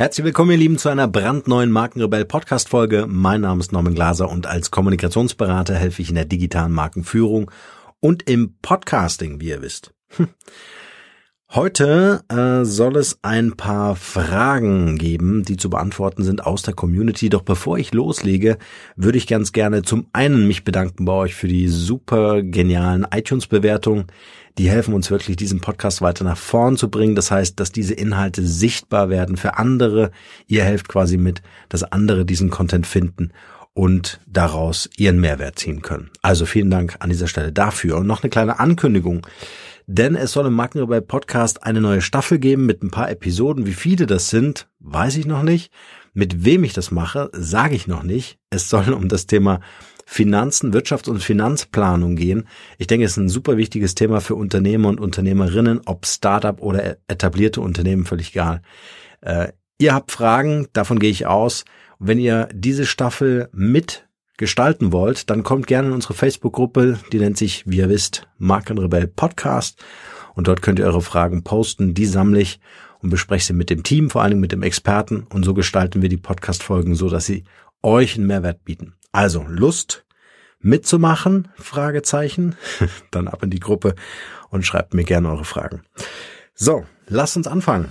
Herzlich willkommen, ihr Lieben, zu einer brandneuen Markenrebell Podcast Folge. Mein Name ist Norman Glaser und als Kommunikationsberater helfe ich in der digitalen Markenführung und im Podcasting, wie ihr wisst. Heute äh, soll es ein paar Fragen geben, die zu beantworten sind aus der Community. Doch bevor ich loslege, würde ich ganz gerne zum einen mich bedanken bei euch für die super genialen iTunes-Bewertungen. Die helfen uns wirklich, diesen Podcast weiter nach vorn zu bringen. Das heißt, dass diese Inhalte sichtbar werden für andere. Ihr helft quasi mit, dass andere diesen Content finden und daraus ihren Mehrwert ziehen können. Also vielen Dank an dieser Stelle dafür. Und noch eine kleine Ankündigung denn es soll im Markenrebell Podcast eine neue Staffel geben mit ein paar Episoden. Wie viele das sind, weiß ich noch nicht. Mit wem ich das mache, sage ich noch nicht. Es soll um das Thema Finanzen, Wirtschafts- und Finanzplanung gehen. Ich denke, es ist ein super wichtiges Thema für Unternehmer und Unternehmerinnen, ob Startup oder etablierte Unternehmen, völlig egal. Äh, ihr habt Fragen, davon gehe ich aus. wenn ihr diese Staffel mit gestalten wollt, dann kommt gerne in unsere Facebook-Gruppe, die nennt sich, wie ihr wisst, Markenrebell Podcast. Und dort könnt ihr eure Fragen posten, die sammle ich und bespreche sie mit dem Team, vor allen Dingen mit dem Experten. Und so gestalten wir die Podcast-Folgen so, dass sie euch einen Mehrwert bieten. Also Lust mitzumachen? Fragezeichen. Dann ab in die Gruppe und schreibt mir gerne eure Fragen. So, lasst uns anfangen.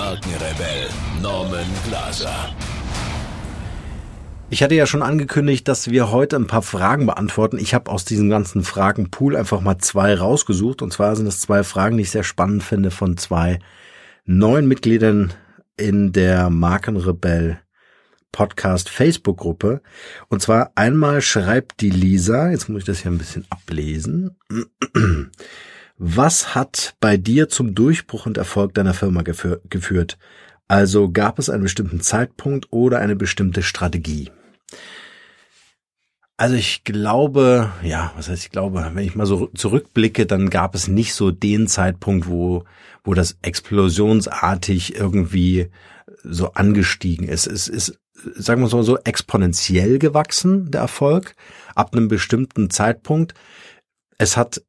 Markenrebell Norman Glaser. Ich hatte ja schon angekündigt, dass wir heute ein paar Fragen beantworten. Ich habe aus diesem ganzen Fragenpool einfach mal zwei rausgesucht. Und zwar sind es zwei Fragen, die ich sehr spannend finde, von zwei neuen Mitgliedern in der Markenrebell Podcast Facebook-Gruppe. Und zwar einmal schreibt die Lisa, jetzt muss ich das hier ein bisschen ablesen. Was hat bei dir zum Durchbruch und Erfolg deiner Firma geführt? Also gab es einen bestimmten Zeitpunkt oder eine bestimmte Strategie? Also ich glaube, ja, was heißt ich glaube, wenn ich mal so zurückblicke, dann gab es nicht so den Zeitpunkt, wo, wo das explosionsartig irgendwie so angestiegen ist. Es ist, sagen wir mal so, exponentiell gewachsen, der Erfolg, ab einem bestimmten Zeitpunkt. Es hat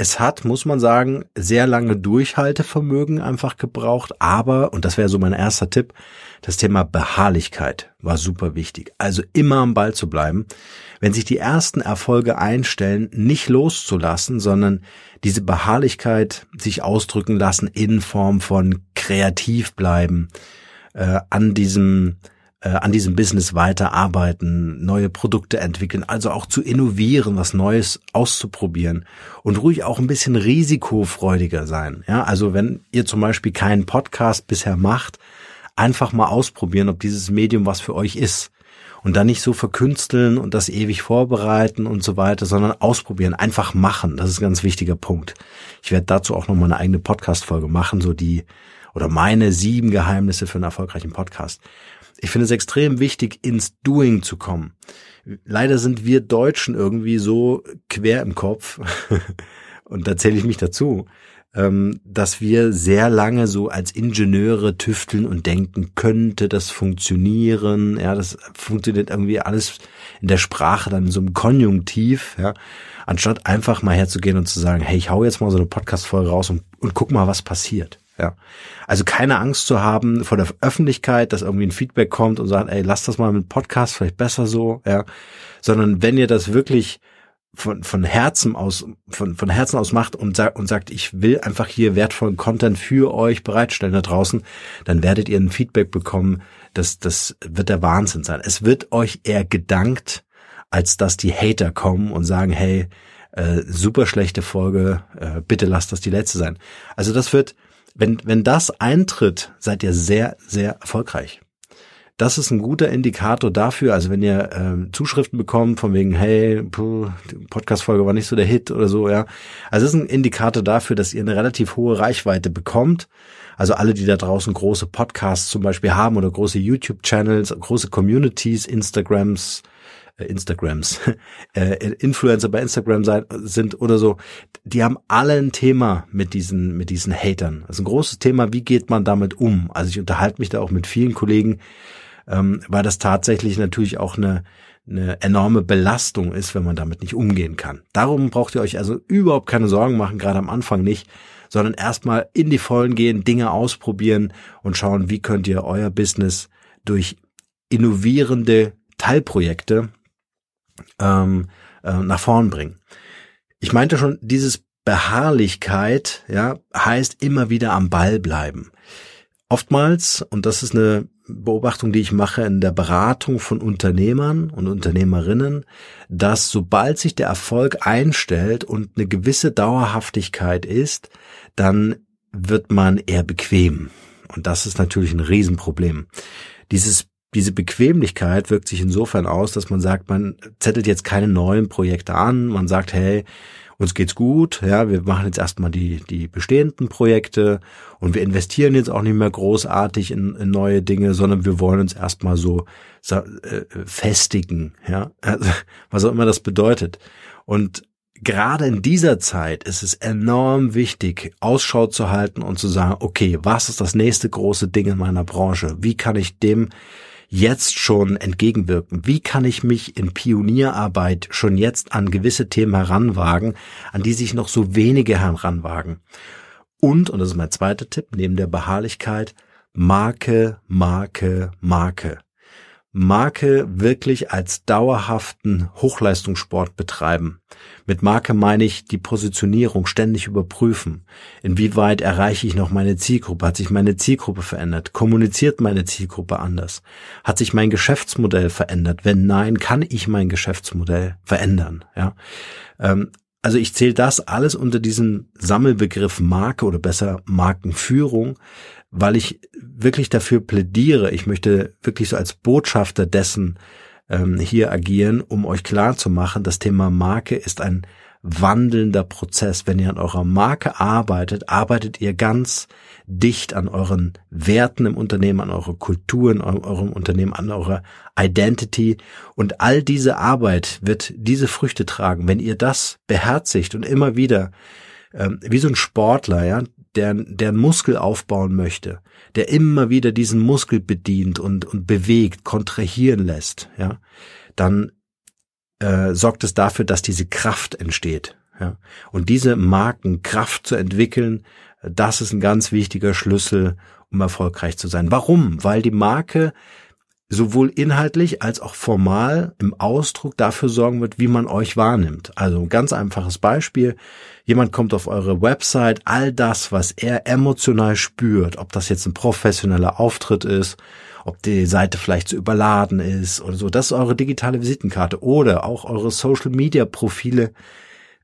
es hat, muss man sagen, sehr lange Durchhaltevermögen einfach gebraucht, aber, und das wäre so mein erster Tipp, das Thema Beharrlichkeit war super wichtig. Also immer am Ball zu bleiben. Wenn sich die ersten Erfolge einstellen, nicht loszulassen, sondern diese Beharrlichkeit sich ausdrücken lassen in Form von kreativ bleiben, äh, an diesem äh, an diesem Business weiterarbeiten, neue Produkte entwickeln, also auch zu innovieren, was Neues auszuprobieren und ruhig auch ein bisschen risikofreudiger sein. Ja, also wenn ihr zum Beispiel keinen Podcast bisher macht, einfach mal ausprobieren, ob dieses Medium was für euch ist. Und dann nicht so verkünsteln und das ewig vorbereiten und so weiter, sondern ausprobieren, einfach machen. Das ist ein ganz wichtiger Punkt. Ich werde dazu auch noch mal eine eigene Podcast-Folge machen, so die, oder meine sieben Geheimnisse für einen erfolgreichen Podcast. Ich finde es extrem wichtig, ins Doing zu kommen. Leider sind wir Deutschen irgendwie so quer im Kopf, und da zähle ich mich dazu, ähm, dass wir sehr lange so als Ingenieure tüfteln und denken, könnte das funktionieren? Ja, das funktioniert irgendwie alles in der Sprache dann in so einem Konjunktiv, ja, anstatt einfach mal herzugehen und zu sagen, hey, ich hau jetzt mal so eine Podcast-Folge raus und, und guck mal, was passiert. Ja. Also keine Angst zu haben vor der Öffentlichkeit, dass irgendwie ein Feedback kommt und sagt, ey, lass das mal mit Podcast vielleicht besser so, ja. Sondern wenn ihr das wirklich von, von Herzen aus, von, von Herzen aus macht und sagt, und sagt, ich will einfach hier wertvollen Content für euch bereitstellen da draußen, dann werdet ihr ein Feedback bekommen, das, das wird der Wahnsinn sein. Es wird euch eher gedankt, als dass die Hater kommen und sagen, hey, äh, super schlechte Folge, äh, bitte lasst das die letzte sein. Also das wird, wenn, wenn das eintritt, seid ihr sehr, sehr erfolgreich. das ist ein guter Indikator dafür. Also wenn ihr ähm, Zuschriften bekommt von wegen, hey, Podcast-Folge war nicht so der Hit oder so, ja. Also das ist ein Indikator dafür, dass ihr eine relativ hohe Reichweite bekommt. Also alle, die da draußen große Podcasts zum Beispiel haben oder große YouTube-Channels, große Communities, Instagrams, äh, Instagrams, äh, Influencer bei Instagram sein, sind oder so, die haben alle ein Thema mit diesen, mit diesen Hatern. Das ist ein großes Thema, wie geht man damit um? Also ich unterhalte mich da auch mit vielen Kollegen, ähm, weil das tatsächlich natürlich auch eine, eine enorme Belastung ist, wenn man damit nicht umgehen kann. Darum braucht ihr euch also überhaupt keine Sorgen machen, gerade am Anfang nicht, sondern erstmal in die Vollen gehen, Dinge ausprobieren und schauen, wie könnt ihr euer Business durch innovierende Teilprojekte ähm, äh, nach vorn bringen. Ich meinte schon, dieses Beharrlichkeit, ja, heißt immer wieder am Ball bleiben. Oftmals, und das ist eine Beobachtung, die ich mache in der Beratung von Unternehmern und Unternehmerinnen, dass sobald sich der Erfolg einstellt und eine gewisse Dauerhaftigkeit ist, dann wird man eher bequem. Und das ist natürlich ein Riesenproblem. Dieses diese Bequemlichkeit wirkt sich insofern aus, dass man sagt, man zettelt jetzt keine neuen Projekte an, man sagt, hey, uns geht's gut, ja, wir machen jetzt erstmal die, die bestehenden Projekte und wir investieren jetzt auch nicht mehr großartig in, in neue Dinge, sondern wir wollen uns erstmal so, äh, festigen, ja, also, was auch immer das bedeutet. Und gerade in dieser Zeit ist es enorm wichtig, Ausschau zu halten und zu sagen, okay, was ist das nächste große Ding in meiner Branche? Wie kann ich dem jetzt schon entgegenwirken? Wie kann ich mich in Pionierarbeit schon jetzt an gewisse Themen heranwagen, an die sich noch so wenige heranwagen? Und, und das ist mein zweiter Tipp, neben der Beharrlichkeit, Marke, Marke, Marke. Marke wirklich als dauerhaften Hochleistungssport betreiben. Mit Marke meine ich die Positionierung ständig überprüfen. Inwieweit erreiche ich noch meine Zielgruppe? Hat sich meine Zielgruppe verändert? Kommuniziert meine Zielgruppe anders? Hat sich mein Geschäftsmodell verändert? Wenn nein, kann ich mein Geschäftsmodell verändern? Ja. Ähm, also ich zähle das alles unter diesen Sammelbegriff Marke oder besser Markenführung, weil ich wirklich dafür plädiere. Ich möchte wirklich so als Botschafter dessen ähm, hier agieren, um euch klar zu machen, das Thema Marke ist ein wandelnder Prozess. Wenn ihr an eurer Marke arbeitet, arbeitet ihr ganz dicht an euren Werten im Unternehmen, an eurer Kultur in eurem Unternehmen, an eurer Identity. Und all diese Arbeit wird diese Früchte tragen, wenn ihr das beherzigt und immer wieder ähm, wie so ein Sportler, ja, der, der einen Muskel aufbauen möchte, der immer wieder diesen Muskel bedient und, und bewegt, kontrahieren lässt, ja, dann äh, sorgt es dafür, dass diese Kraft entsteht. Ja. Und diese Marken Kraft zu entwickeln, das ist ein ganz wichtiger Schlüssel, um erfolgreich zu sein. Warum? Weil die Marke sowohl inhaltlich als auch formal im Ausdruck dafür sorgen wird, wie man euch wahrnimmt. Also ein ganz einfaches Beispiel. Jemand kommt auf eure Website, all das, was er emotional spürt, ob das jetzt ein professioneller Auftritt ist, ob die Seite vielleicht zu überladen ist oder so, das ist eure digitale Visitenkarte oder auch eure Social Media Profile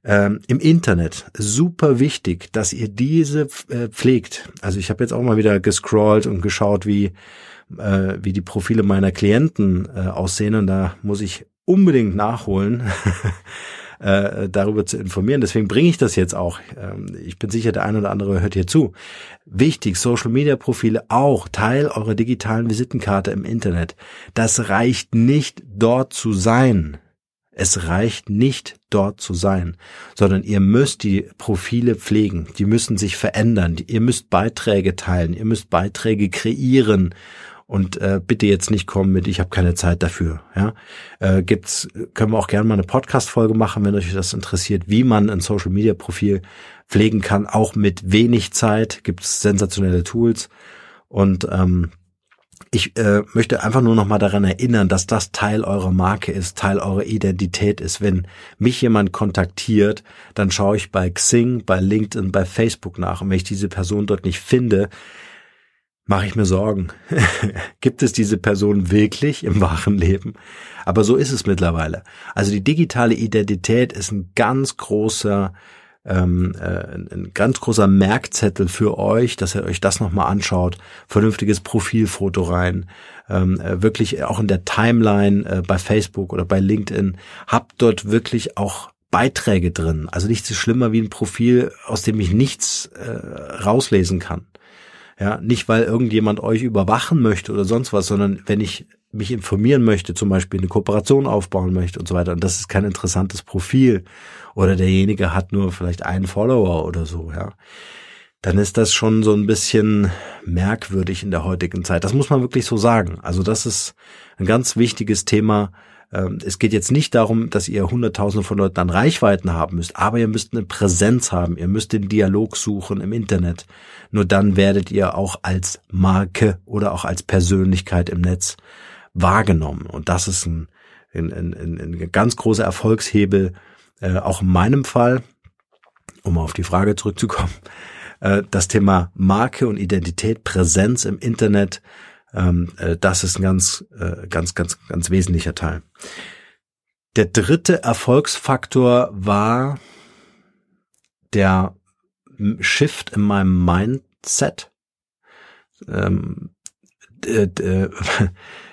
ähm, im Internet. Super wichtig, dass ihr diese äh, pflegt. Also ich habe jetzt auch mal wieder gescrollt und geschaut, wie äh, wie die Profile meiner Klienten äh, aussehen und da muss ich unbedingt nachholen, äh, darüber zu informieren. Deswegen bringe ich das jetzt auch. Ähm, ich bin sicher, der eine oder andere hört hier zu. Wichtig, Social Media Profile auch Teil eurer digitalen Visitenkarte im Internet. Das reicht nicht dort zu sein. Es reicht nicht dort zu sein, sondern ihr müsst die Profile pflegen, die müssen sich verändern, ihr müsst Beiträge teilen, ihr müsst Beiträge kreieren und äh, bitte jetzt nicht kommen mit, ich habe keine Zeit dafür. Ja, äh, gibt's, können wir auch gerne mal eine Podcast-Folge machen, wenn euch das interessiert, wie man ein Social-Media-Profil pflegen kann, auch mit wenig Zeit. Gibt's sensationelle Tools und ähm, ich äh, möchte einfach nur noch mal daran erinnern, dass das Teil eurer Marke ist, Teil eurer Identität ist. Wenn mich jemand kontaktiert, dann schaue ich bei Xing, bei LinkedIn, bei Facebook nach. Und wenn ich diese Person dort nicht finde, mache ich mir Sorgen. Gibt es diese Person wirklich im wahren Leben? Aber so ist es mittlerweile. Also die digitale Identität ist ein ganz großer ähm, äh, ein ganz großer Merkzettel für euch, dass ihr euch das nochmal anschaut, vernünftiges Profilfoto rein, ähm, äh, wirklich auch in der Timeline äh, bei Facebook oder bei LinkedIn, habt dort wirklich auch Beiträge drin. Also nichts ist schlimmer wie ein Profil, aus dem ich nichts äh, rauslesen kann. Ja, nicht weil irgendjemand euch überwachen möchte oder sonst was, sondern wenn ich mich informieren möchte, zum Beispiel eine Kooperation aufbauen möchte und so weiter, und das ist kein interessantes Profil oder derjenige hat nur vielleicht einen Follower oder so, ja, dann ist das schon so ein bisschen merkwürdig in der heutigen Zeit. Das muss man wirklich so sagen. Also das ist ein ganz wichtiges Thema. Ähm, es geht jetzt nicht darum, dass ihr Hunderttausende von Leuten an Reichweiten haben müsst, aber ihr müsst eine Präsenz haben. Ihr müsst den Dialog suchen im Internet. Nur dann werdet ihr auch als Marke oder auch als Persönlichkeit im Netz wahrgenommen. Und das ist ein, ein, ein, ein ganz großer Erfolgshebel, äh, auch in meinem Fall, um auf die Frage zurückzukommen, äh, das Thema Marke und Identität, Präsenz im Internet, ähm, äh, das ist ein ganz, äh, ganz, ganz, ganz wesentlicher Teil. Der dritte Erfolgsfaktor war der Shift in meinem Mindset. Ähm,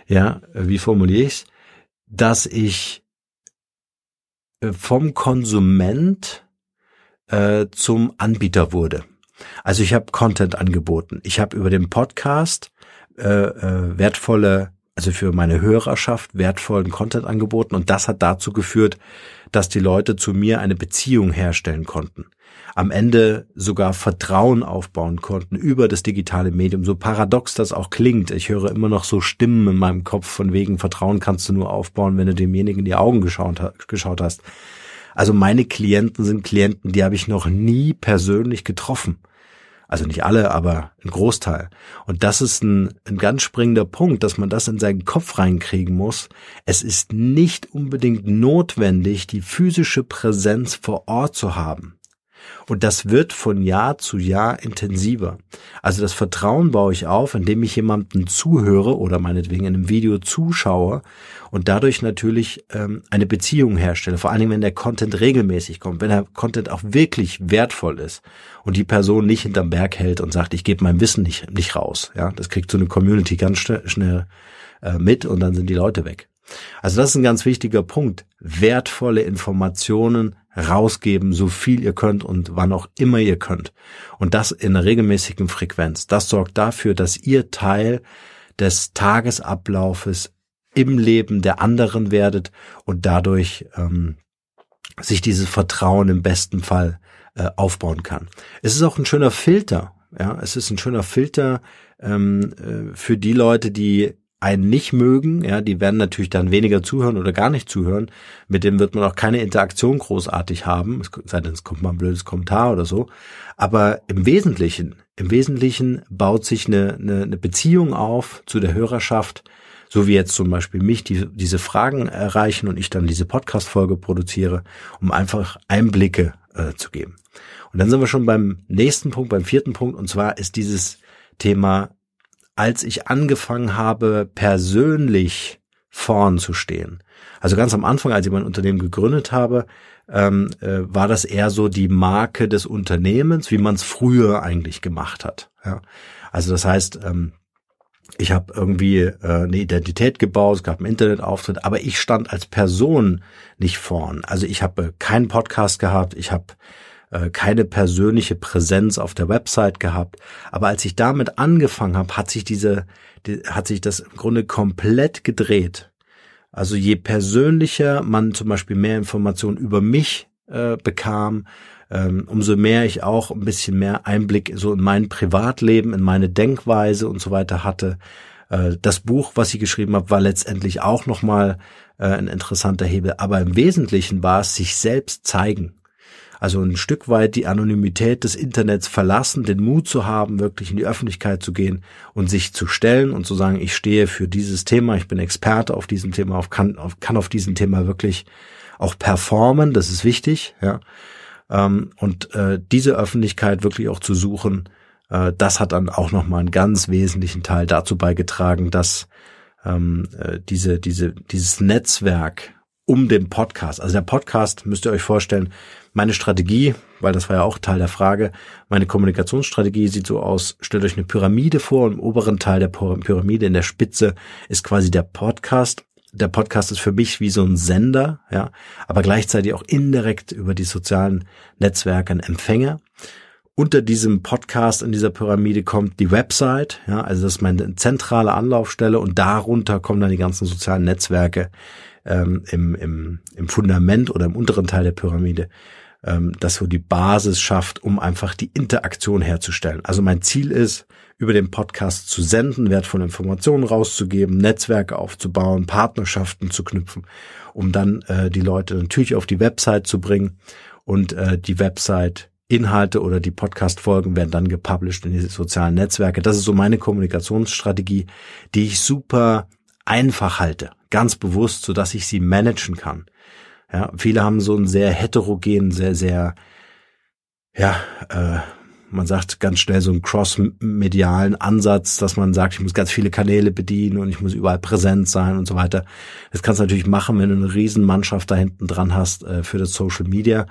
ja, wie formuliere ich's? Dass ich äh, vom Konsument äh, zum Anbieter wurde. Also ich habe Content angeboten. Ich habe über den Podcast äh, äh, wertvolle, also für meine Hörerschaft wertvollen Content angeboten und das hat dazu geführt, dass die Leute zu mir eine Beziehung herstellen konnten am Ende sogar Vertrauen aufbauen konnten über das digitale Medium. So paradox das auch klingt. Ich höre immer noch so Stimmen in meinem Kopf von wegen Vertrauen kannst du nur aufbauen, wenn du demjenigen in die Augen geschaut, geschaut hast. Also meine Klienten sind Klienten, die habe ich noch nie persönlich getroffen. Also nicht alle, aber ein Großteil. Und das ist ein, ein ganz springender Punkt, dass man das in seinen Kopf reinkriegen muss. Es ist nicht unbedingt notwendig, die physische Präsenz vor Ort zu haben. Und das wird von Jahr zu Jahr intensiver. Also das Vertrauen baue ich auf, indem ich jemandem zuhöre oder meinetwegen in einem Video zuschaue und dadurch natürlich ähm, eine Beziehung herstelle. Vor allen Dingen, wenn der Content regelmäßig kommt, wenn der Content auch wirklich wertvoll ist und die Person nicht hinterm Berg hält und sagt, ich gebe mein Wissen nicht, nicht raus. Ja, das kriegt so eine Community ganz schnell, äh, mit und dann sind die Leute weg. Also das ist ein ganz wichtiger Punkt. Wertvolle Informationen rausgeben, so viel ihr könnt und wann auch immer ihr könnt. Und das in regelmäßigen Frequenz. Das sorgt dafür, dass ihr Teil des Tagesablaufes im Leben der anderen werdet und dadurch ähm, sich dieses Vertrauen im besten Fall äh, aufbauen kann. Es ist auch ein schöner Filter. Ja, es ist ein schöner Filter ähm, äh, für die Leute, die einen nicht mögen, ja, die werden natürlich dann weniger zuhören oder gar nicht zuhören. Mit dem wird man auch keine Interaktion großartig haben, es sei denn, es kommt mal ein blödes Kommentar oder so. Aber im Wesentlichen, im Wesentlichen baut sich eine, eine, eine Beziehung auf zu der Hörerschaft, so wie jetzt zum Beispiel mich, die diese Fragen erreichen und ich dann diese Podcast-Folge produziere, um einfach Einblicke äh, zu geben. Und dann sind wir schon beim nächsten Punkt, beim vierten Punkt, und zwar ist dieses Thema als ich angefangen habe, persönlich vorn zu stehen. Also ganz am Anfang, als ich mein Unternehmen gegründet habe, ähm, äh, war das eher so die Marke des Unternehmens, wie man es früher eigentlich gemacht hat. Ja. Also das heißt, ähm, ich habe irgendwie äh, eine Identität gebaut, es gab einen Internetauftritt, aber ich stand als Person nicht vorn. Also ich habe keinen Podcast gehabt, ich habe äh, keine persönliche Präsenz auf der Website gehabt. Aber als ich damit angefangen habe, hat sich diese, die, hat sich das im Grunde komplett gedreht. Also je persönlicher man zum Beispiel mehr Informationen über mich äh, bekam, ähm, umso mehr ich auch ein bisschen mehr Einblick so in mein Privatleben, in meine Denkweise und so weiter hatte. Äh, das Buch, was ich geschrieben habe, war letztendlich auch nochmal äh, ein interessanter Hebel. Aber im Wesentlichen war es sich selbst zeigen. Also ein Stück weit die Anonymität des Internets verlassen, den Mut zu haben, wirklich in die Öffentlichkeit zu gehen und sich zu stellen und zu sagen, ich stehe für dieses Thema, ich bin Experte auf diesem Thema, auf, kann, auf, kann auf diesem Thema wirklich auch performen, das ist wichtig, ja. Ähm, und äh, diese Öffentlichkeit wirklich auch zu suchen, äh, das hat dann auch nochmal einen ganz wesentlichen Teil dazu beigetragen, dass ähm, äh, diese, diese, dieses Netzwerk um den Podcast. Also der Podcast müsst ihr euch vorstellen, meine Strategie, weil das war ja auch Teil der Frage, meine Kommunikationsstrategie sieht so aus, stellt euch eine Pyramide vor, im oberen Teil der Pyramide in der Spitze ist quasi der Podcast. Der Podcast ist für mich wie so ein Sender, ja, aber gleichzeitig auch indirekt über die sozialen Netzwerke ein Empfänger unter diesem Podcast in dieser Pyramide kommt die Website, ja, also das ist meine zentrale Anlaufstelle und darunter kommen dann die ganzen sozialen Netzwerke ähm, im, im, im Fundament oder im unteren Teil der Pyramide, ähm, das so die Basis schafft, um einfach die Interaktion herzustellen. Also mein Ziel ist, über den Podcast zu senden, wertvolle Informationen rauszugeben, Netzwerke aufzubauen, Partnerschaften zu knüpfen, um dann äh, die Leute natürlich auf die Website zu bringen und äh, die Website Inhalte oder die Podcast-Folgen werden dann gepublished in die sozialen Netzwerke. Das ist so meine Kommunikationsstrategie, die ich super einfach halte, ganz bewusst, so dass ich sie managen kann. Ja, viele haben so einen sehr heterogenen, sehr, sehr, ja, äh, man sagt ganz schnell so einen cross-medialen Ansatz, dass man sagt, ich muss ganz viele Kanäle bedienen und ich muss überall präsent sein und so weiter. Das kannst du natürlich machen, wenn du eine Riesenmannschaft da hinten dran hast äh, für das Social Media.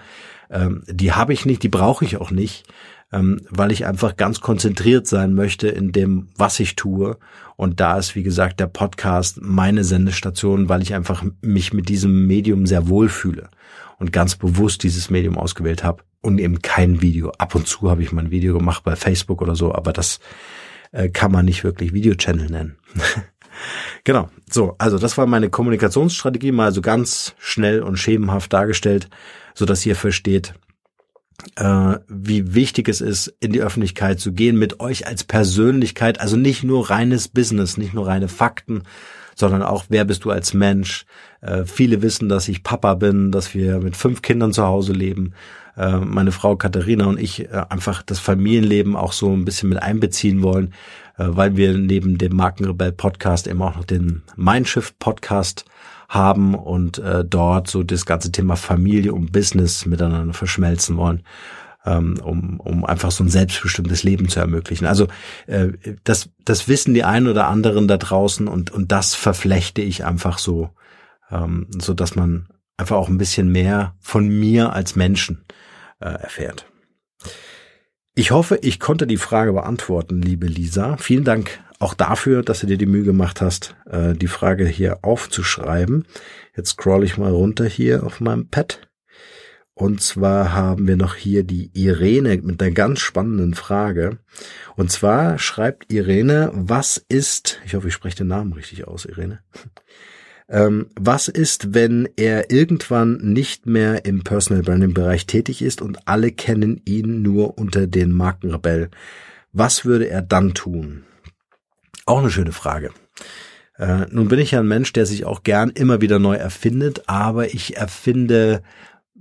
Ähm, die habe ich nicht, die brauche ich auch nicht, ähm, weil ich einfach ganz konzentriert sein möchte in dem, was ich tue. Und da ist, wie gesagt, der Podcast meine Sendestation, weil ich einfach mich mit diesem Medium sehr wohl fühle und ganz bewusst dieses Medium ausgewählt habe und eben kein Video. Ab und zu habe ich mal ein Video gemacht bei Facebook oder so, aber das äh, kann man nicht wirklich Videochannel nennen. genau. So, also das war meine Kommunikationsstrategie mal so ganz schnell und schemenhaft dargestellt so dass ihr versteht, wie wichtig es ist, in die Öffentlichkeit zu gehen, mit euch als Persönlichkeit, also nicht nur reines Business, nicht nur reine Fakten, sondern auch, wer bist du als Mensch? Äh, viele wissen, dass ich Papa bin, dass wir mit fünf Kindern zu Hause leben. Äh, meine Frau Katharina und ich äh, einfach das Familienleben auch so ein bisschen mit einbeziehen wollen, äh, weil wir neben dem Markenrebell Podcast eben auch noch den Mindshift Podcast haben und äh, dort so das ganze Thema Familie und Business miteinander verschmelzen wollen, ähm, um, um einfach so ein selbstbestimmtes Leben zu ermöglichen. Also äh, das, das wissen die einen oder anderen da draußen und, und das verflechte ich einfach so, ähm, so dass man einfach auch ein bisschen mehr von mir als Menschen äh, erfährt. Ich hoffe, ich konnte die Frage beantworten, liebe Lisa. Vielen Dank auch dafür, dass du dir die Mühe gemacht hast, äh, die Frage hier aufzuschreiben. Jetzt scroll ich mal runter hier auf meinem Pad. Und zwar haben wir noch hier die Irene mit einer ganz spannenden Frage. Und zwar schreibt Irene, was ist, ich hoffe, ich spreche den Namen richtig aus, Irene. Ähm, was ist, wenn er irgendwann nicht mehr im Personal Branding Bereich tätig ist und alle kennen ihn nur unter den Markenrebell? Was würde er dann tun? Auch eine schöne Frage. Äh, nun bin ich ja ein Mensch, der sich auch gern immer wieder neu erfindet, aber ich erfinde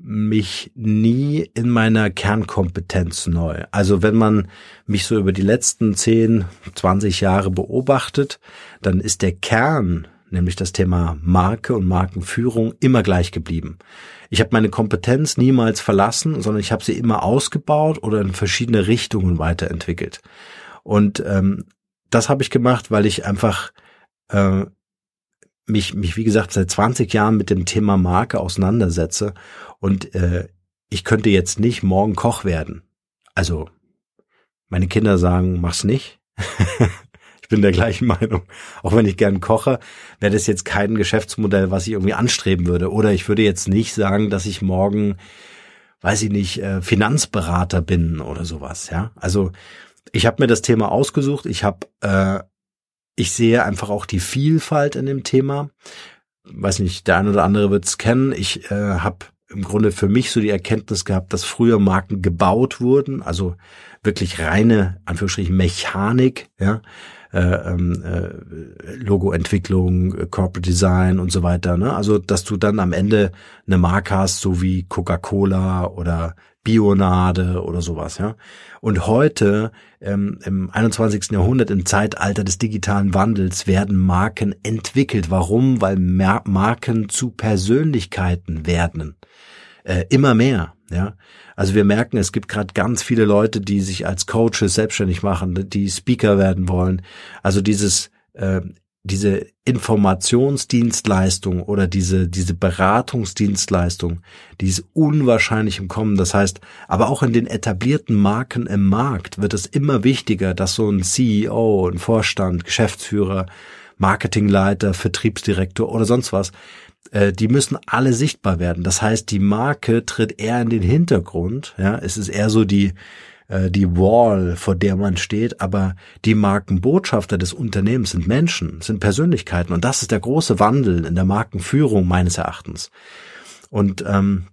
mich nie in meiner Kernkompetenz neu. Also wenn man mich so über die letzten 10, 20 Jahre beobachtet, dann ist der Kern, nämlich das Thema Marke und Markenführung, immer gleich geblieben. Ich habe meine Kompetenz niemals verlassen, sondern ich habe sie immer ausgebaut oder in verschiedene Richtungen weiterentwickelt. Und ähm, das habe ich gemacht, weil ich einfach äh, mich, mich, wie gesagt, seit 20 Jahren mit dem Thema Marke auseinandersetze und äh, ich könnte jetzt nicht morgen Koch werden. Also, meine Kinder sagen, mach's nicht. ich bin der gleichen Meinung. Auch wenn ich gern koche, wäre das jetzt kein Geschäftsmodell, was ich irgendwie anstreben würde. Oder ich würde jetzt nicht sagen, dass ich morgen, weiß ich nicht, äh, Finanzberater bin oder sowas. Ja, also ich habe mir das Thema ausgesucht. Ich habe, äh, ich sehe einfach auch die Vielfalt in dem Thema. Weiß nicht, der eine oder andere wird es kennen. Ich äh, habe im Grunde für mich so die Erkenntnis gehabt, dass früher Marken gebaut wurden, also wirklich reine, Anführungsstrichen, Mechanik, ja, äh, ähm, äh, Logoentwicklung, äh, Corporate Design und so weiter. Ne? Also, dass du dann am Ende eine Marke hast, so wie Coca-Cola oder Bionade oder sowas, ja. Und heute, ähm, im 21. Jahrhundert, im Zeitalter des digitalen Wandels, werden Marken entwickelt. Warum? Weil Mer Marken zu Persönlichkeiten werden. Äh, immer mehr, ja. Also wir merken, es gibt gerade ganz viele Leute, die sich als Coaches selbstständig machen, die Speaker werden wollen. Also dieses äh, diese Informationsdienstleistung oder diese, diese Beratungsdienstleistung, die ist unwahrscheinlich im Kommen. Das heißt, aber auch in den etablierten Marken im Markt wird es immer wichtiger, dass so ein CEO, ein Vorstand, Geschäftsführer, Marketingleiter, Vertriebsdirektor oder sonst was, äh, die müssen alle sichtbar werden. Das heißt, die Marke tritt eher in den Hintergrund. Ja, es ist eher so die äh, die Wall, vor der man steht, aber die Markenbotschafter des Unternehmens sind Menschen, sind Persönlichkeiten und das ist der große Wandel in der Markenführung meines Erachtens. Und ähm,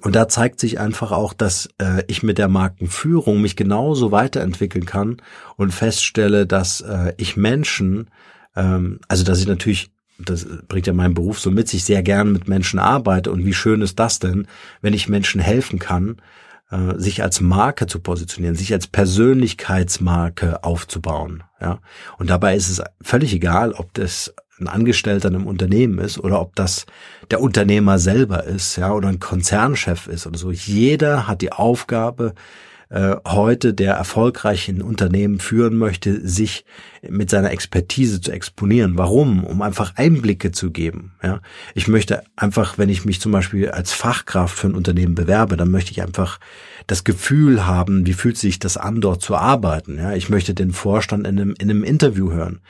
und da zeigt sich einfach auch, dass äh, ich mit der Markenführung mich genauso weiterentwickeln kann und feststelle, dass äh, ich Menschen, ähm, also dass ich natürlich das bringt ja mein Beruf so mit sich, sehr gern mit Menschen arbeite. Und wie schön ist das denn, wenn ich Menschen helfen kann, äh, sich als Marke zu positionieren, sich als Persönlichkeitsmarke aufzubauen. Ja, und dabei ist es völlig egal, ob das ein Angestellter in einem Unternehmen ist oder ob das der Unternehmer selber ist, ja, oder ein Konzernchef ist oder so. Jeder hat die Aufgabe, äh, heute, der erfolgreich ein Unternehmen führen möchte, sich mit seiner Expertise zu exponieren. Warum? Um einfach Einblicke zu geben. Ja, ich möchte einfach, wenn ich mich zum Beispiel als Fachkraft für ein Unternehmen bewerbe, dann möchte ich einfach das Gefühl haben, wie fühlt sich das an, dort zu arbeiten. Ja, ich möchte den Vorstand in einem, in einem Interview hören.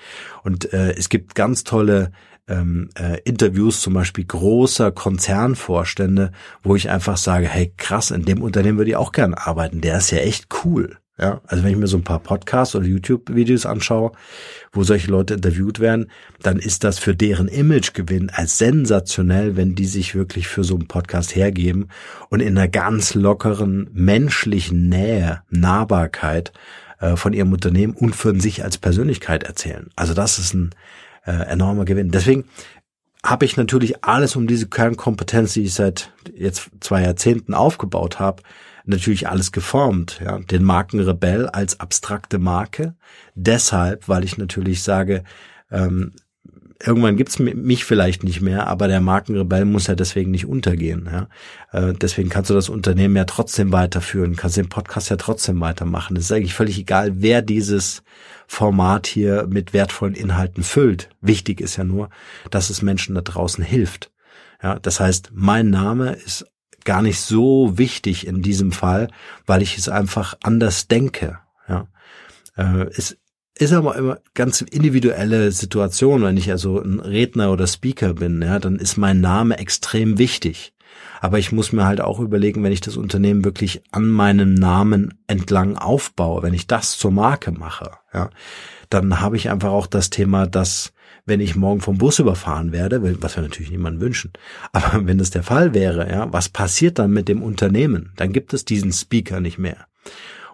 Und äh, es gibt ganz tolle ähm, äh, Interviews zum Beispiel großer Konzernvorstände, wo ich einfach sage, hey krass, in dem Unternehmen würde ich auch gern arbeiten. Der ist ja echt cool. Ja, also wenn ich mir so ein paar Podcasts oder YouTube-Videos anschaue, wo solche Leute interviewt werden, dann ist das für deren Imagegewinn als sensationell, wenn die sich wirklich für so einen Podcast hergeben und in einer ganz lockeren menschlichen Nähe, Nahbarkeit äh, von ihrem Unternehmen und von sich als Persönlichkeit erzählen. Also das ist ein äh, enormer Gewinn. Deswegen habe ich natürlich alles um diese Kernkompetenz, die ich seit jetzt zwei Jahrzehnten aufgebaut habe, natürlich alles geformt. Ja, den Markenrebell als abstrakte Marke. Deshalb, weil ich natürlich sage, ähm, irgendwann gibt's mich vielleicht nicht mehr, aber der Markenrebell muss ja deswegen nicht untergehen. Ja? Äh, deswegen kannst du das Unternehmen ja trotzdem weiterführen, kannst den Podcast ja trotzdem weitermachen. Es ist eigentlich völlig egal, wer dieses Format hier mit wertvollen Inhalten füllt. Wichtig ist ja nur, dass es Menschen da draußen hilft. Ja, das heißt, mein Name ist gar nicht so wichtig in diesem Fall, weil ich es einfach anders denke. Ja, äh, es ist aber immer ganz individuelle Situation. Wenn ich also ein Redner oder Speaker bin, ja, dann ist mein Name extrem wichtig. Aber ich muss mir halt auch überlegen, wenn ich das Unternehmen wirklich an meinem Namen entlang aufbaue, wenn ich das zur Marke mache, ja, dann habe ich einfach auch das Thema, dass wenn ich morgen vom Bus überfahren werde, was wir natürlich niemandem wünschen, aber wenn das der Fall wäre, ja, was passiert dann mit dem Unternehmen? Dann gibt es diesen Speaker nicht mehr.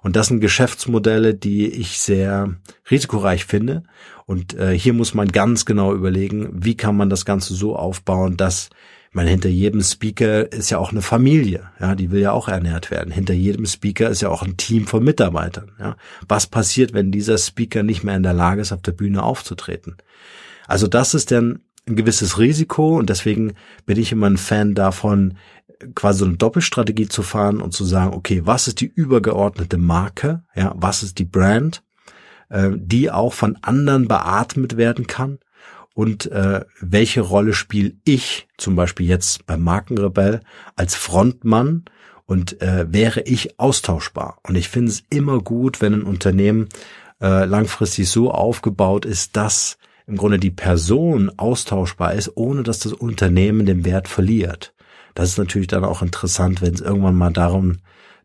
Und das sind Geschäftsmodelle, die ich sehr risikoreich finde. Und äh, hier muss man ganz genau überlegen, wie kann man das Ganze so aufbauen, dass man hinter jedem Speaker ist ja auch eine Familie, ja, die will ja auch ernährt werden. Hinter jedem Speaker ist ja auch ein Team von Mitarbeitern, ja. Was passiert, wenn dieser Speaker nicht mehr in der Lage ist, auf der Bühne aufzutreten? Also das ist dann ein gewisses Risiko und deswegen bin ich immer ein Fan davon, quasi so eine Doppelstrategie zu fahren und zu sagen, okay, was ist die übergeordnete Marke, ja, was ist die Brand, äh, die auch von anderen beatmet werden kann und äh, welche Rolle spiele ich zum Beispiel jetzt beim Markenrebell als Frontmann und äh, wäre ich austauschbar. Und ich finde es immer gut, wenn ein Unternehmen äh, langfristig so aufgebaut ist, dass im Grunde die Person austauschbar ist, ohne dass das Unternehmen den Wert verliert. Das ist natürlich dann auch interessant, wenn es irgendwann mal darum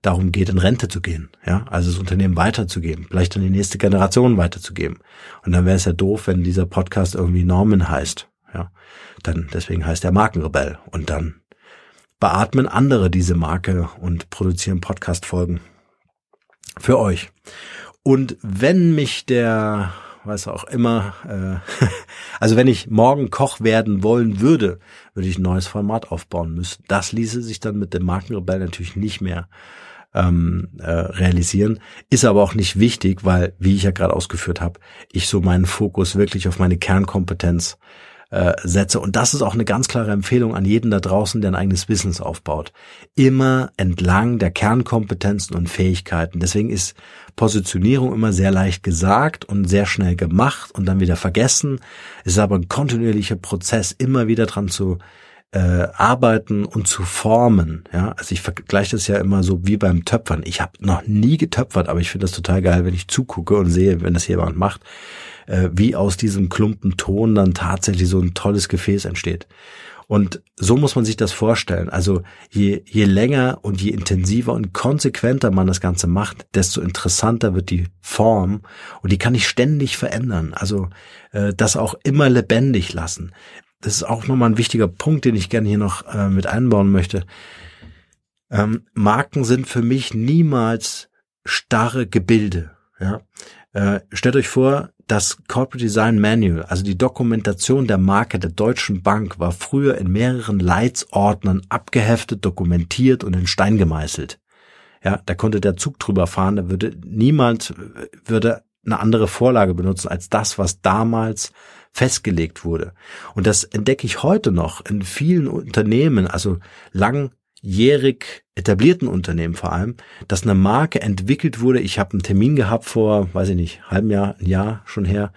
darum geht, in Rente zu gehen, ja, also das Unternehmen weiterzugeben, vielleicht an die nächste Generation weiterzugeben. Und dann wäre es ja doof, wenn dieser Podcast irgendwie Norman heißt, ja, dann deswegen heißt er Markenrebell und dann beatmen andere diese Marke und produzieren Podcast-Folgen für euch. Und wenn mich der was auch immer. Äh, also wenn ich morgen Koch werden wollen würde, würde ich ein neues Format aufbauen müssen. Das ließe sich dann mit dem Markenrebell natürlich nicht mehr ähm, äh, realisieren. Ist aber auch nicht wichtig, weil, wie ich ja gerade ausgeführt habe, ich so meinen Fokus wirklich auf meine Kernkompetenz äh, setze. Und das ist auch eine ganz klare Empfehlung an jeden da draußen, der ein eigenes Business aufbaut. Immer entlang der Kernkompetenzen und Fähigkeiten. Deswegen ist Positionierung immer sehr leicht gesagt und sehr schnell gemacht und dann wieder vergessen. Es ist aber ein kontinuierlicher Prozess, immer wieder dran zu äh, arbeiten und zu formen. Ja, also ich vergleiche das ja immer so wie beim Töpfern. Ich habe noch nie getöpfert, aber ich finde das total geil, wenn ich zugucke und sehe, wenn das jemand macht, äh, wie aus diesem Klumpen Ton dann tatsächlich so ein tolles Gefäß entsteht. Und so muss man sich das vorstellen. Also je, je länger und je intensiver und konsequenter man das Ganze macht, desto interessanter wird die Form und die kann ich ständig verändern. Also äh, das auch immer lebendig lassen das ist auch nochmal ein wichtiger Punkt, den ich gerne hier noch äh, mit einbauen möchte. Ähm, Marken sind für mich niemals starre Gebilde. Ja? Äh, stellt euch vor, das Corporate Design Manual, also die Dokumentation der Marke der Deutschen Bank, war früher in mehreren Leitsordnern abgeheftet, dokumentiert und in Stein gemeißelt. Ja, da konnte der Zug drüber fahren, da würde niemand würde eine andere Vorlage benutzen als das, was damals festgelegt wurde. Und das entdecke ich heute noch in vielen Unternehmen, also langjährig etablierten Unternehmen vor allem, dass eine Marke entwickelt wurde. Ich habe einen Termin gehabt vor, weiß ich nicht, halbem Jahr, ein Jahr schon her.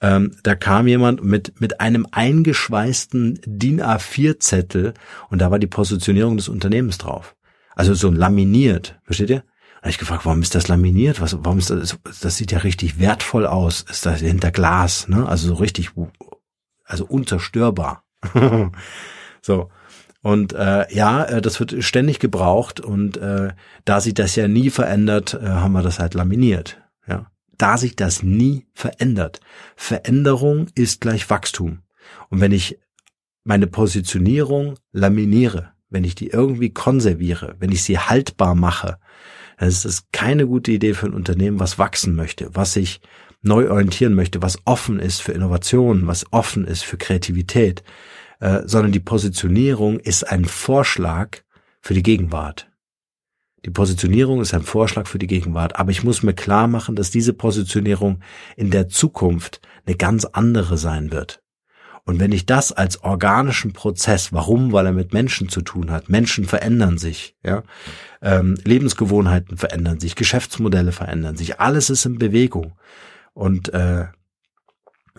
Ähm, da kam jemand mit, mit einem eingeschweißten DIN A4-Zettel und da war die Positionierung des Unternehmens drauf. Also so laminiert, versteht ihr? Habe ich gefragt, warum ist das laminiert? Was, warum ist das? Das sieht ja richtig wertvoll aus. Ist das hinter Glas, ne? Also so richtig, also unzerstörbar. so. Und äh, ja, äh, das wird ständig gebraucht und äh, da sich das ja nie verändert, äh, haben wir das halt laminiert. Ja, da sich das nie verändert. Veränderung ist gleich Wachstum. Und wenn ich meine Positionierung laminiere, wenn ich die irgendwie konserviere, wenn ich sie haltbar mache, es ist keine gute Idee für ein Unternehmen, was wachsen möchte, was sich neu orientieren möchte, was offen ist für Innovationen, was offen ist für Kreativität, äh, sondern die Positionierung ist ein Vorschlag für die Gegenwart. Die Positionierung ist ein Vorschlag für die Gegenwart, aber ich muss mir klar machen, dass diese Positionierung in der Zukunft eine ganz andere sein wird. Und wenn ich das als organischen Prozess, warum? Weil er mit Menschen zu tun hat. Menschen verändern sich, ja. Ähm, Lebensgewohnheiten verändern sich, Geschäftsmodelle verändern sich, alles ist in Bewegung. Und äh,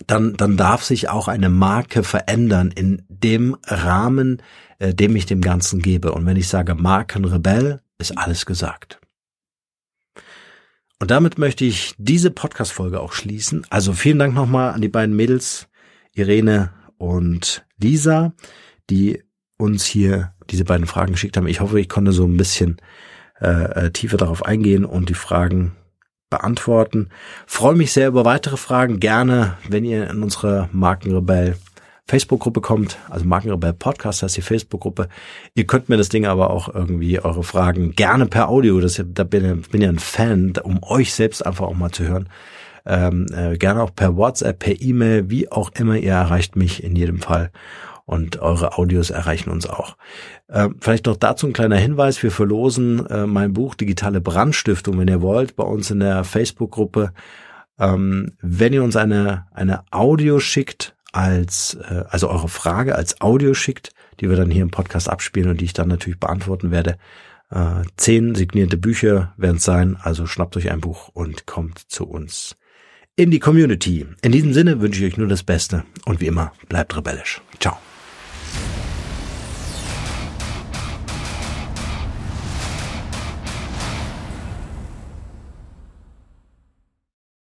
dann, dann darf sich auch eine Marke verändern in dem Rahmen, äh, dem ich dem Ganzen gebe. Und wenn ich sage Markenrebell, ist alles gesagt. Und damit möchte ich diese Podcast-Folge auch schließen. Also vielen Dank nochmal an die beiden Mädels, Irene und Lisa, die uns hier diese beiden Fragen geschickt haben. Ich hoffe, ich konnte so ein bisschen äh, äh, tiefer darauf eingehen und die Fragen beantworten. Freue mich sehr über weitere Fragen. Gerne, wenn ihr in unsere Markenrebell Facebook-Gruppe kommt, also Markenrebell Podcast heißt die Facebook-Gruppe. Ihr könnt mir das Ding aber auch irgendwie eure Fragen gerne per Audio, das, da bin, bin ja ein Fan, um euch selbst einfach auch mal zu hören, ähm, äh, gerne auch per WhatsApp, per E-Mail, wie auch immer, ihr erreicht mich in jedem Fall. Und eure Audios erreichen uns auch. Äh, vielleicht noch dazu ein kleiner Hinweis, wir verlosen äh, mein Buch Digitale Brandstiftung, wenn ihr wollt, bei uns in der Facebook-Gruppe. Ähm, wenn ihr uns eine, eine Audio schickt, als, äh, also eure Frage als Audio schickt, die wir dann hier im Podcast abspielen und die ich dann natürlich beantworten werde, äh, zehn signierte Bücher werden es sein, also schnappt euch ein Buch und kommt zu uns in die Community. In diesem Sinne wünsche ich euch nur das Beste und wie immer bleibt rebellisch. Ciao.